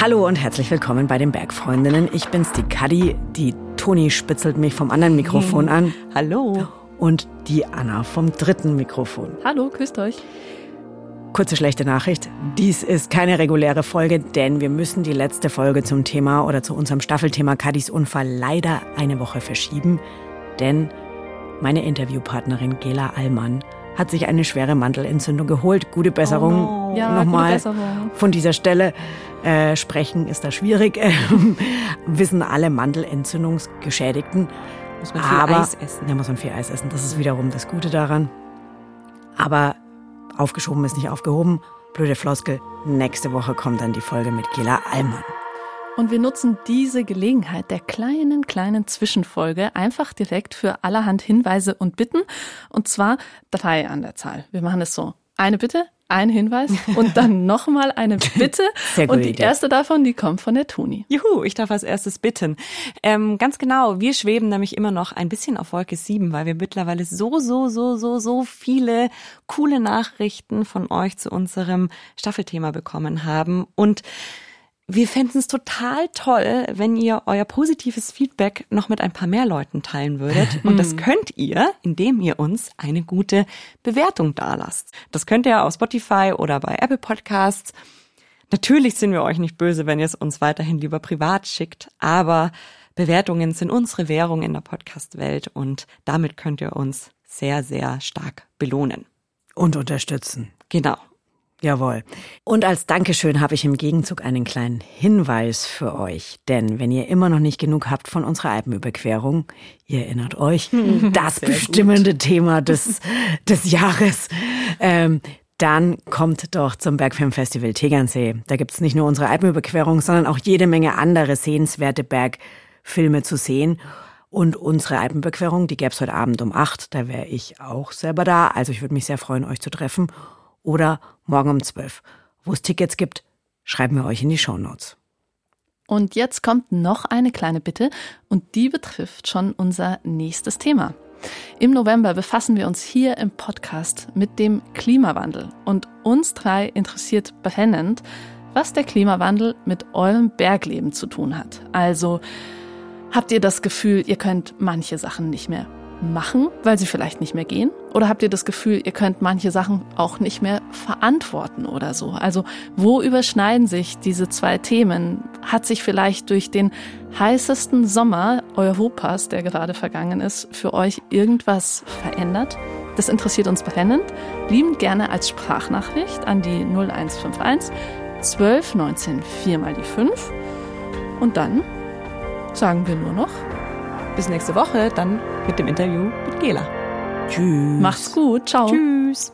Hallo und herzlich willkommen bei den Bergfreundinnen. Ich bin's, die Kadi. Die Toni spitzelt mich vom anderen Mikrofon an. Hallo. Und die Anna vom dritten Mikrofon. Hallo, küsst euch. Kurze schlechte Nachricht. Dies ist keine reguläre Folge, denn wir müssen die letzte Folge zum Thema oder zu unserem Staffelthema Kadis Unfall leider eine Woche verschieben. Denn meine Interviewpartnerin Gela Allmann hat sich eine schwere Mandelentzündung geholt. Gute Besserung. Oh no. Ja, Nochmal Besserung. von dieser Stelle. Äh, sprechen ist da schwierig. Wissen alle Mandelentzündungsgeschädigten. Muss man viel Aber, Eis essen. Ja, muss man viel Eis essen. Das ist wiederum das Gute daran. Aber aufgeschoben ist nicht aufgehoben. Blöde Floskel. Nächste Woche kommt dann die Folge mit Gela Allmann. Und wir nutzen diese Gelegenheit der kleinen, kleinen Zwischenfolge einfach direkt für allerhand Hinweise und Bitten. Und zwar drei an der Zahl. Wir machen es so. Eine Bitte, ein Hinweis und dann nochmal eine Bitte. Sehr gute und die Idee. erste davon, die kommt von der Toni. Juhu, ich darf als erstes bitten. Ähm, ganz genau, wir schweben nämlich immer noch ein bisschen auf Wolke 7, weil wir mittlerweile so, so, so, so, so viele coole Nachrichten von euch zu unserem Staffelthema bekommen haben. Und wir fänden es total toll, wenn ihr euer positives Feedback noch mit ein paar mehr Leuten teilen würdet. Und das könnt ihr, indem ihr uns eine gute Bewertung dalasst. Das könnt ihr auf Spotify oder bei Apple Podcasts. Natürlich sind wir euch nicht böse, wenn ihr es uns weiterhin lieber privat schickt, aber Bewertungen sind unsere Währung in der Podcast-Welt und damit könnt ihr uns sehr, sehr stark belohnen. Und unterstützen. Genau. Jawohl. Und als Dankeschön habe ich im Gegenzug einen kleinen Hinweis für euch. Denn wenn ihr immer noch nicht genug habt von unserer Alpenüberquerung, ihr erinnert euch, das bestimmende Thema des, des Jahres, ähm, dann kommt doch zum Bergfilmfestival Tegernsee. Da gibt's nicht nur unsere Alpenüberquerung, sondern auch jede Menge andere sehenswerte Bergfilme zu sehen. Und unsere Alpenüberquerung, die gäb's heute Abend um acht. Da wäre ich auch selber da. Also ich würde mich sehr freuen, euch zu treffen. Oder morgen um zwölf. Wo es Tickets gibt, schreiben wir euch in die Shownotes. Und jetzt kommt noch eine kleine Bitte und die betrifft schon unser nächstes Thema. Im November befassen wir uns hier im Podcast mit dem Klimawandel und uns drei interessiert brennend, was der Klimawandel mit eurem Bergleben zu tun hat. Also habt ihr das Gefühl, ihr könnt manche Sachen nicht mehr machen, weil sie vielleicht nicht mehr gehen? Oder habt ihr das Gefühl, ihr könnt manche Sachen auch nicht mehr verantworten oder so? Also wo überschneiden sich diese zwei Themen? Hat sich vielleicht durch den heißesten Sommer Europas, der gerade vergangen ist, für euch irgendwas verändert? Das interessiert uns brennend. Liebend gerne als Sprachnachricht an die 0151 12 19 4 mal die 5. Und dann sagen wir nur noch, Bis nächste Woche, dann mit dem Interview mit Gela. Tschüss. macht's gut, ciao. Tschüss.